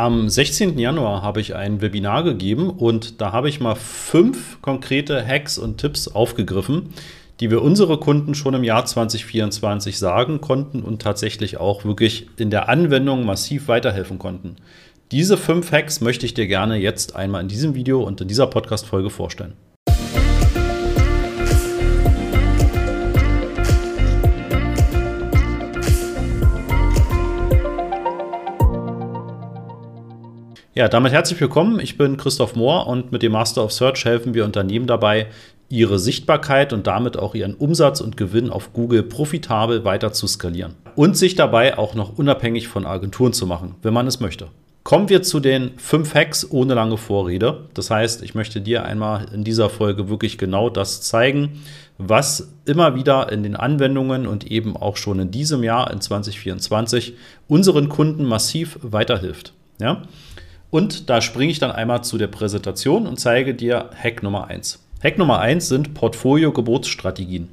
Am 16. Januar habe ich ein Webinar gegeben und da habe ich mal fünf konkrete Hacks und Tipps aufgegriffen, die wir unsere Kunden schon im Jahr 2024 sagen konnten und tatsächlich auch wirklich in der Anwendung massiv weiterhelfen konnten. Diese fünf Hacks möchte ich dir gerne jetzt einmal in diesem Video und in dieser Podcast-Folge vorstellen. Ja, damit herzlich willkommen. Ich bin Christoph Mohr und mit dem Master of Search helfen wir Unternehmen dabei, ihre Sichtbarkeit und damit auch ihren Umsatz und Gewinn auf Google profitabel weiter zu skalieren und sich dabei auch noch unabhängig von Agenturen zu machen, wenn man es möchte. Kommen wir zu den fünf Hacks ohne lange Vorrede. Das heißt, ich möchte dir einmal in dieser Folge wirklich genau das zeigen, was immer wieder in den Anwendungen und eben auch schon in diesem Jahr, in 2024, unseren Kunden massiv weiterhilft. Ja? Und da springe ich dann einmal zu der Präsentation und zeige dir Hack Nummer 1. Hack Nummer 1 sind Portfolio-Geburtsstrategien.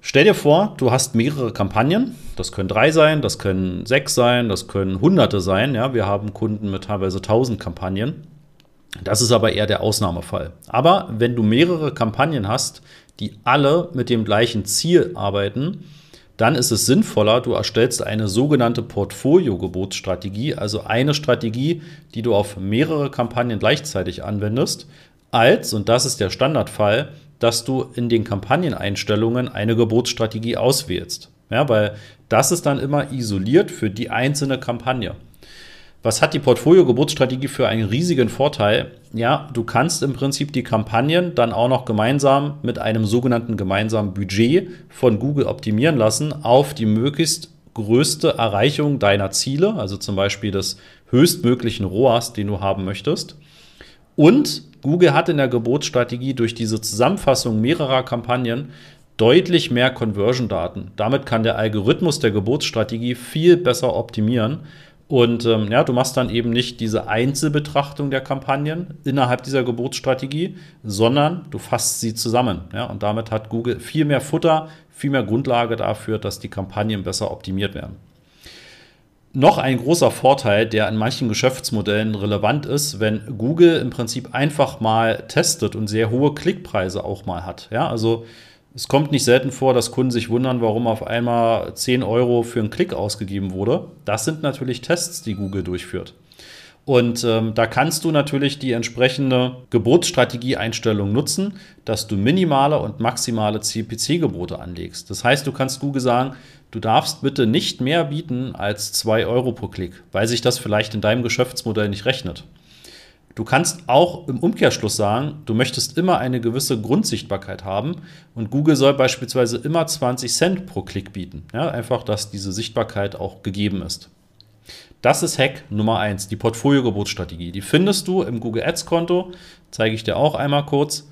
Stell dir vor, du hast mehrere Kampagnen. Das können drei sein, das können sechs sein, das können hunderte sein. Ja, wir haben Kunden mit teilweise tausend Kampagnen. Das ist aber eher der Ausnahmefall. Aber wenn du mehrere Kampagnen hast, die alle mit dem gleichen Ziel arbeiten, dann ist es sinnvoller, du erstellst eine sogenannte Portfolio-Gebotsstrategie, also eine Strategie, die du auf mehrere Kampagnen gleichzeitig anwendest, als, und das ist der Standardfall, dass du in den Kampagneneinstellungen eine Gebotsstrategie auswählst. Ja, weil das ist dann immer isoliert für die einzelne Kampagne. Was hat die Portfolio-Geburtsstrategie für einen riesigen Vorteil? Ja, du kannst im Prinzip die Kampagnen dann auch noch gemeinsam mit einem sogenannten gemeinsamen Budget von Google optimieren lassen auf die möglichst größte Erreichung deiner Ziele, also zum Beispiel des höchstmöglichen ROAS, den du haben möchtest. Und Google hat in der Geburtsstrategie durch diese Zusammenfassung mehrerer Kampagnen deutlich mehr Conversion-Daten. Damit kann der Algorithmus der Geburtsstrategie viel besser optimieren und ähm, ja, du machst dann eben nicht diese Einzelbetrachtung der Kampagnen innerhalb dieser Geburtsstrategie, sondern du fasst sie zusammen. Ja? Und damit hat Google viel mehr Futter, viel mehr Grundlage dafür, dass die Kampagnen besser optimiert werden. Noch ein großer Vorteil, der in manchen Geschäftsmodellen relevant ist, wenn Google im Prinzip einfach mal testet und sehr hohe Klickpreise auch mal hat. Ja, also es kommt nicht selten vor, dass Kunden sich wundern, warum auf einmal 10 Euro für einen Klick ausgegeben wurde. Das sind natürlich Tests, die Google durchführt. Und ähm, da kannst du natürlich die entsprechende Geburtsstrategie-Einstellung nutzen, dass du minimale und maximale CPC-Gebote anlegst. Das heißt, du kannst Google sagen, du darfst bitte nicht mehr bieten als 2 Euro pro Klick, weil sich das vielleicht in deinem Geschäftsmodell nicht rechnet. Du kannst auch im Umkehrschluss sagen, du möchtest immer eine gewisse Grundsichtbarkeit haben und Google soll beispielsweise immer 20 Cent pro Klick bieten. Ja, einfach, dass diese Sichtbarkeit auch gegeben ist. Das ist Hack Nummer 1, die Portfolio-Gebotsstrategie. Die findest du im Google Ads-Konto, zeige ich dir auch einmal kurz,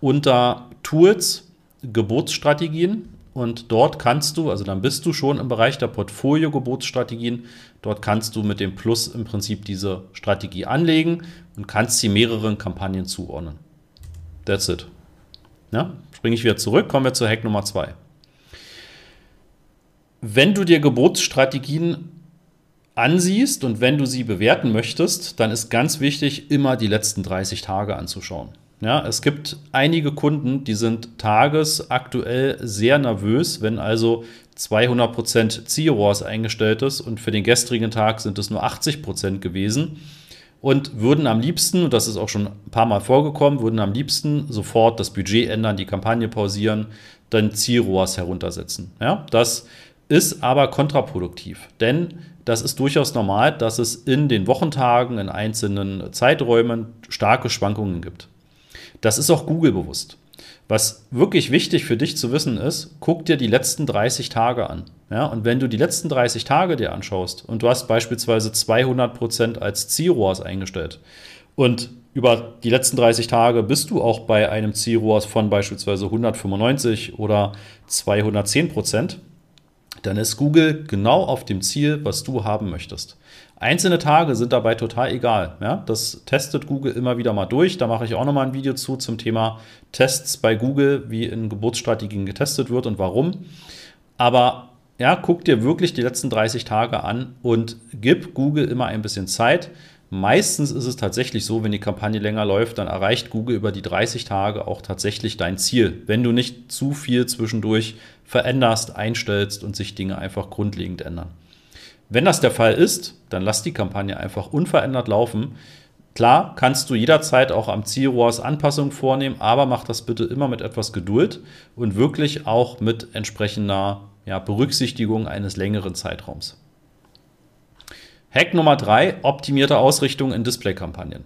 unter Tools, Geburtsstrategien und dort kannst du, also dann bist du schon im Bereich der Portfolio-Gebotsstrategien, dort kannst du mit dem Plus im Prinzip diese Strategie anlegen und kannst sie mehreren Kampagnen zuordnen. That's it. Ja, springe ich wieder zurück, kommen wir zu Hack Nummer 2. Wenn du dir Gebotsstrategien ansiehst und wenn du sie bewerten möchtest, dann ist ganz wichtig, immer die letzten 30 Tage anzuschauen. Ja, es gibt einige Kunden, die sind tagesaktuell sehr nervös, wenn also 200% Zielrohrs eingestellt ist und für den gestrigen Tag sind es nur 80% gewesen und würden am liebsten, und das ist auch schon ein paar Mal vorgekommen, würden am liebsten sofort das Budget ändern, die Kampagne pausieren, dann Zielrohrs heruntersetzen. Ja, das ist aber kontraproduktiv, denn das ist durchaus normal, dass es in den Wochentagen, in einzelnen Zeiträumen starke Schwankungen gibt. Das ist auch Google bewusst. Was wirklich wichtig für dich zu wissen ist, guck dir die letzten 30 Tage an. Ja, und wenn du die letzten 30 Tage dir anschaust und du hast beispielsweise 200 Prozent als Zielrohrs eingestellt und über die letzten 30 Tage bist du auch bei einem Zielrohrs von beispielsweise 195 oder 210 Prozent, dann ist Google genau auf dem Ziel, was du haben möchtest. Einzelne Tage sind dabei total egal. Ja? Das testet Google immer wieder mal durch. Da mache ich auch nochmal ein Video zu zum Thema Tests bei Google, wie in Geburtsstrategien getestet wird und warum. Aber ja, guck dir wirklich die letzten 30 Tage an und gib Google immer ein bisschen Zeit. Meistens ist es tatsächlich so, wenn die Kampagne länger läuft, dann erreicht Google über die 30 Tage auch tatsächlich dein Ziel, wenn du nicht zu viel zwischendurch veränderst, einstellst und sich Dinge einfach grundlegend ändern. Wenn das der Fall ist, dann lass die Kampagne einfach unverändert laufen. Klar, kannst du jederzeit auch am Zielrohrs Anpassungen vornehmen, aber mach das bitte immer mit etwas Geduld und wirklich auch mit entsprechender ja, Berücksichtigung eines längeren Zeitraums. Hack Nummer drei: optimierte Ausrichtung in Display-Kampagnen.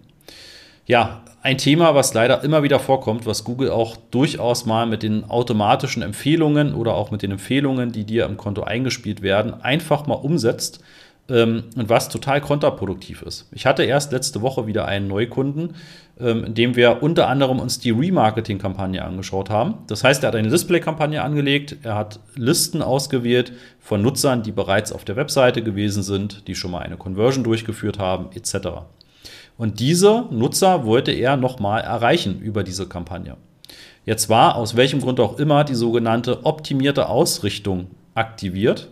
Ja, ein Thema, was leider immer wieder vorkommt, was Google auch durchaus mal mit den automatischen Empfehlungen oder auch mit den Empfehlungen, die dir im Konto eingespielt werden, einfach mal umsetzt ähm, und was total kontraproduktiv ist. Ich hatte erst letzte Woche wieder einen Neukunden, ähm, in dem wir unter anderem uns die Remarketing-Kampagne angeschaut haben. Das heißt, er hat eine Display-Kampagne angelegt, er hat Listen ausgewählt von Nutzern, die bereits auf der Webseite gewesen sind, die schon mal eine Conversion durchgeführt haben, etc. Und diese Nutzer wollte er nochmal erreichen über diese Kampagne. Jetzt war aus welchem Grund auch immer die sogenannte optimierte Ausrichtung aktiviert.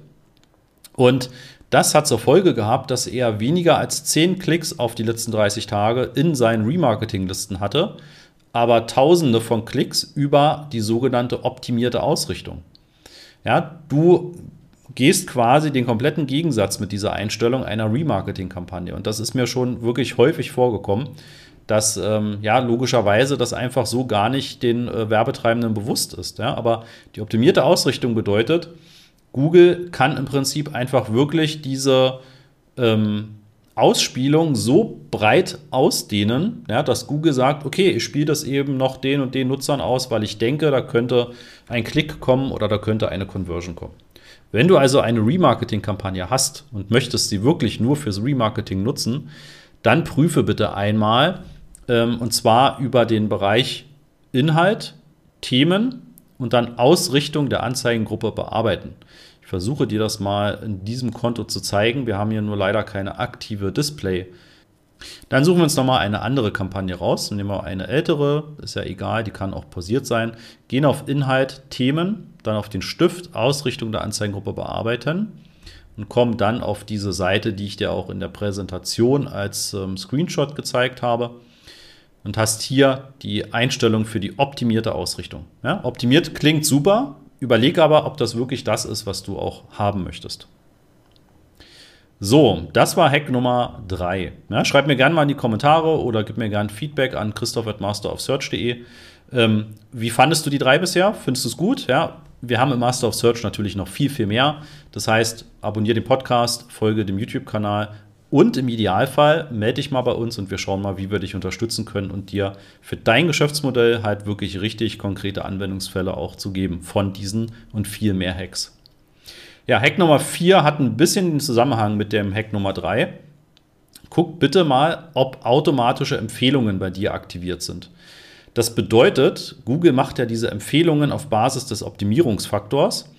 Und das hat zur Folge gehabt, dass er weniger als 10 Klicks auf die letzten 30 Tage in seinen Remarketing-Listen hatte, aber tausende von Klicks über die sogenannte optimierte Ausrichtung. Ja, du gehst quasi den kompletten Gegensatz mit dieser Einstellung einer Remarketing-Kampagne. Und das ist mir schon wirklich häufig vorgekommen, dass ähm, ja logischerweise das einfach so gar nicht den äh, Werbetreibenden bewusst ist. Ja? Aber die optimierte Ausrichtung bedeutet, Google kann im Prinzip einfach wirklich diese ähm, Ausspielung so breit ausdehnen, ja, dass Google sagt, okay, ich spiele das eben noch den und den Nutzern aus, weil ich denke, da könnte ein Klick kommen oder da könnte eine Conversion kommen. Wenn du also eine Remarketing-Kampagne hast und möchtest sie wirklich nur fürs Remarketing nutzen, dann prüfe bitte einmal, ähm, und zwar über den Bereich Inhalt, Themen und dann Ausrichtung der Anzeigengruppe bearbeiten. Ich versuche dir das mal in diesem Konto zu zeigen. Wir haben hier nur leider keine aktive Display- dann suchen wir uns nochmal eine andere Kampagne raus. Nehmen wir eine ältere, ist ja egal, die kann auch pausiert sein. Gehen auf Inhalt, Themen, dann auf den Stift, Ausrichtung der Anzeigengruppe bearbeiten und kommen dann auf diese Seite, die ich dir auch in der Präsentation als ähm, Screenshot gezeigt habe. Und hast hier die Einstellung für die optimierte Ausrichtung. Ja, optimiert klingt super, überleg aber, ob das wirklich das ist, was du auch haben möchtest. So, das war Hack Nummer 3. Ja, schreib mir gerne mal in die Kommentare oder gib mir gerne Feedback an christoph.masterofsearch.de. Ähm, wie fandest du die drei bisher? Findest du es gut? Ja, wir haben im Master of Search natürlich noch viel, viel mehr. Das heißt, abonniere den Podcast, folge dem YouTube-Kanal und im Idealfall melde dich mal bei uns und wir schauen mal, wie wir dich unterstützen können und dir für dein Geschäftsmodell halt wirklich richtig konkrete Anwendungsfälle auch zu geben von diesen und viel mehr Hacks. Ja, Hack Nummer 4 hat ein bisschen den Zusammenhang mit dem Hack Nummer 3. Guck bitte mal, ob automatische Empfehlungen bei dir aktiviert sind. Das bedeutet, Google macht ja diese Empfehlungen auf Basis des Optimierungsfaktors.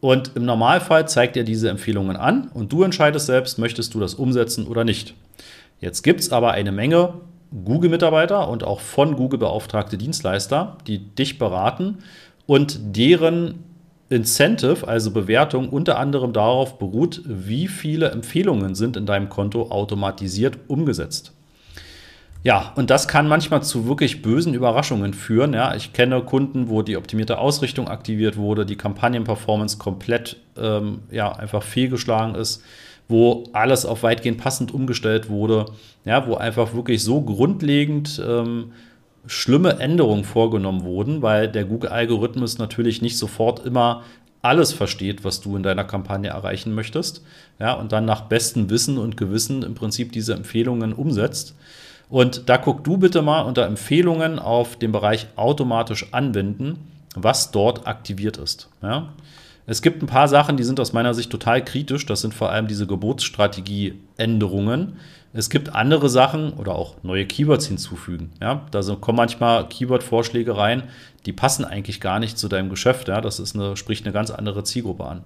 Und im Normalfall zeigt er diese Empfehlungen an und du entscheidest selbst, möchtest du das umsetzen oder nicht. Jetzt gibt es aber eine Menge Google-Mitarbeiter und auch von Google beauftragte Dienstleister, die dich beraten und deren Incentive, also Bewertung, unter anderem darauf beruht, wie viele Empfehlungen sind in deinem Konto automatisiert umgesetzt. Ja, und das kann manchmal zu wirklich bösen Überraschungen führen. Ja, ich kenne Kunden, wo die optimierte Ausrichtung aktiviert wurde, die Kampagnenperformance komplett ähm, ja, einfach fehlgeschlagen ist, wo alles auf weitgehend passend umgestellt wurde, ja, wo einfach wirklich so grundlegend ähm, schlimme Änderungen vorgenommen wurden, weil der Google-Algorithmus natürlich nicht sofort immer alles versteht, was du in deiner Kampagne erreichen möchtest, ja, und dann nach bestem Wissen und Gewissen im Prinzip diese Empfehlungen umsetzt. Und da guck du bitte mal unter Empfehlungen auf den Bereich automatisch anwenden, was dort aktiviert ist. Ja. Es gibt ein paar Sachen, die sind aus meiner Sicht total kritisch. Das sind vor allem diese Geburtsstrategie-Änderungen. Es gibt andere Sachen oder auch neue Keywords hinzufügen. Ja, da kommen manchmal Keyword-Vorschläge rein, die passen eigentlich gar nicht zu deinem Geschäft. Ja, das ist eine, spricht eine ganz andere Zielgruppe an.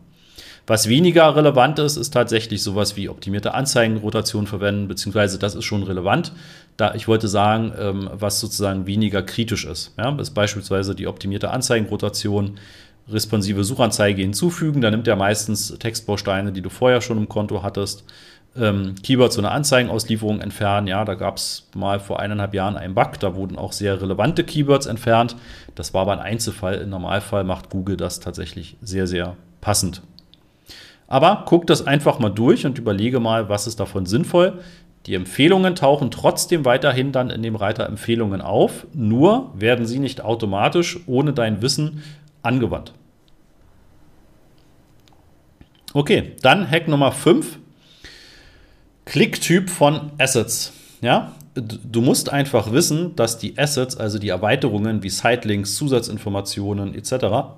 Was weniger relevant ist, ist tatsächlich sowas wie optimierte Anzeigenrotation verwenden, beziehungsweise das ist schon relevant. Da ich wollte sagen, ähm, was sozusagen weniger kritisch ist. Ja, ist beispielsweise die optimierte Anzeigenrotation responsive Suchanzeige hinzufügen. Da nimmt er meistens Textbausteine, die du vorher schon im Konto hattest. Ähm, Keywords und eine Anzeigenauslieferung entfernen. Ja, da gab es mal vor eineinhalb Jahren einen Bug. Da wurden auch sehr relevante Keywords entfernt. Das war aber ein Einzelfall. Im Normalfall macht Google das tatsächlich sehr, sehr passend. Aber guck das einfach mal durch und überlege mal, was ist davon sinnvoll. Die Empfehlungen tauchen trotzdem weiterhin dann in dem Reiter Empfehlungen auf, nur werden sie nicht automatisch ohne dein Wissen angewandt. Okay, dann Hack Nummer 5. Klicktyp von Assets. Ja, du musst einfach wissen, dass die Assets, also die Erweiterungen wie Sitelinks, Zusatzinformationen etc.,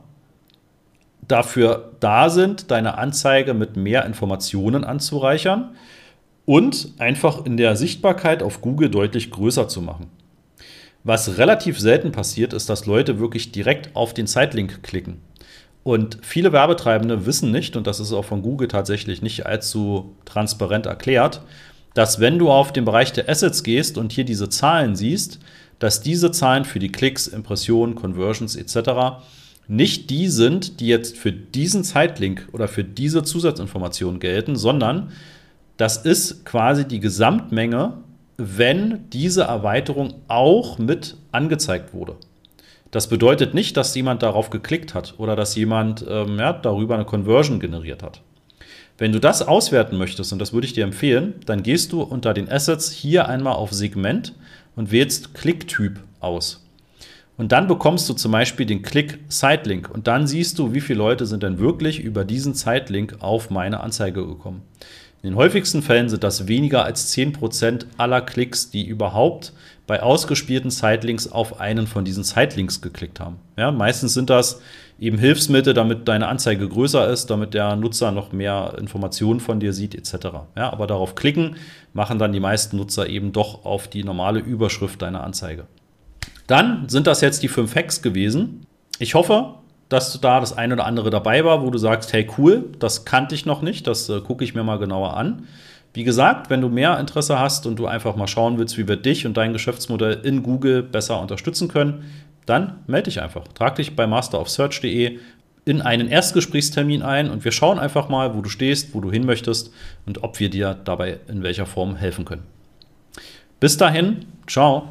dafür da sind, deine Anzeige mit mehr Informationen anzureichern und einfach in der Sichtbarkeit auf Google deutlich größer zu machen. Was relativ selten passiert, ist, dass Leute wirklich direkt auf den Zeitlink klicken. Und viele Werbetreibende wissen nicht, und das ist auch von Google tatsächlich nicht allzu transparent erklärt, dass wenn du auf den Bereich der Assets gehst und hier diese Zahlen siehst, dass diese Zahlen für die Klicks, Impressionen, Conversions etc. nicht die sind, die jetzt für diesen Zeitlink oder für diese Zusatzinformation gelten, sondern das ist quasi die Gesamtmenge wenn diese Erweiterung auch mit angezeigt wurde. Das bedeutet nicht, dass jemand darauf geklickt hat oder dass jemand ähm, ja, darüber eine Conversion generiert hat. Wenn du das auswerten möchtest, und das würde ich dir empfehlen, dann gehst du unter den Assets hier einmal auf Segment und wählst Klicktyp aus. Und dann bekommst du zum Beispiel den Klick Sitelink und dann siehst du, wie viele Leute sind denn wirklich über diesen Sitelink auf meine Anzeige gekommen. In den häufigsten Fällen sind das weniger als 10% aller Klicks, die überhaupt bei ausgespielten Sitelinks auf einen von diesen Sitelinks geklickt haben. Ja, meistens sind das eben Hilfsmittel, damit deine Anzeige größer ist, damit der Nutzer noch mehr Informationen von dir sieht, etc. Ja, aber darauf klicken machen dann die meisten Nutzer eben doch auf die normale Überschrift deiner Anzeige. Dann sind das jetzt die fünf Hacks gewesen. Ich hoffe, dass da das eine oder andere dabei war, wo du sagst, hey cool, das kannte ich noch nicht, das äh, gucke ich mir mal genauer an. Wie gesagt, wenn du mehr Interesse hast und du einfach mal schauen willst, wie wir dich und dein Geschäftsmodell in Google besser unterstützen können, dann melde dich einfach. Trag dich bei masterofsearch.de in einen Erstgesprächstermin ein und wir schauen einfach mal, wo du stehst, wo du hin möchtest und ob wir dir dabei in welcher Form helfen können. Bis dahin, ciao.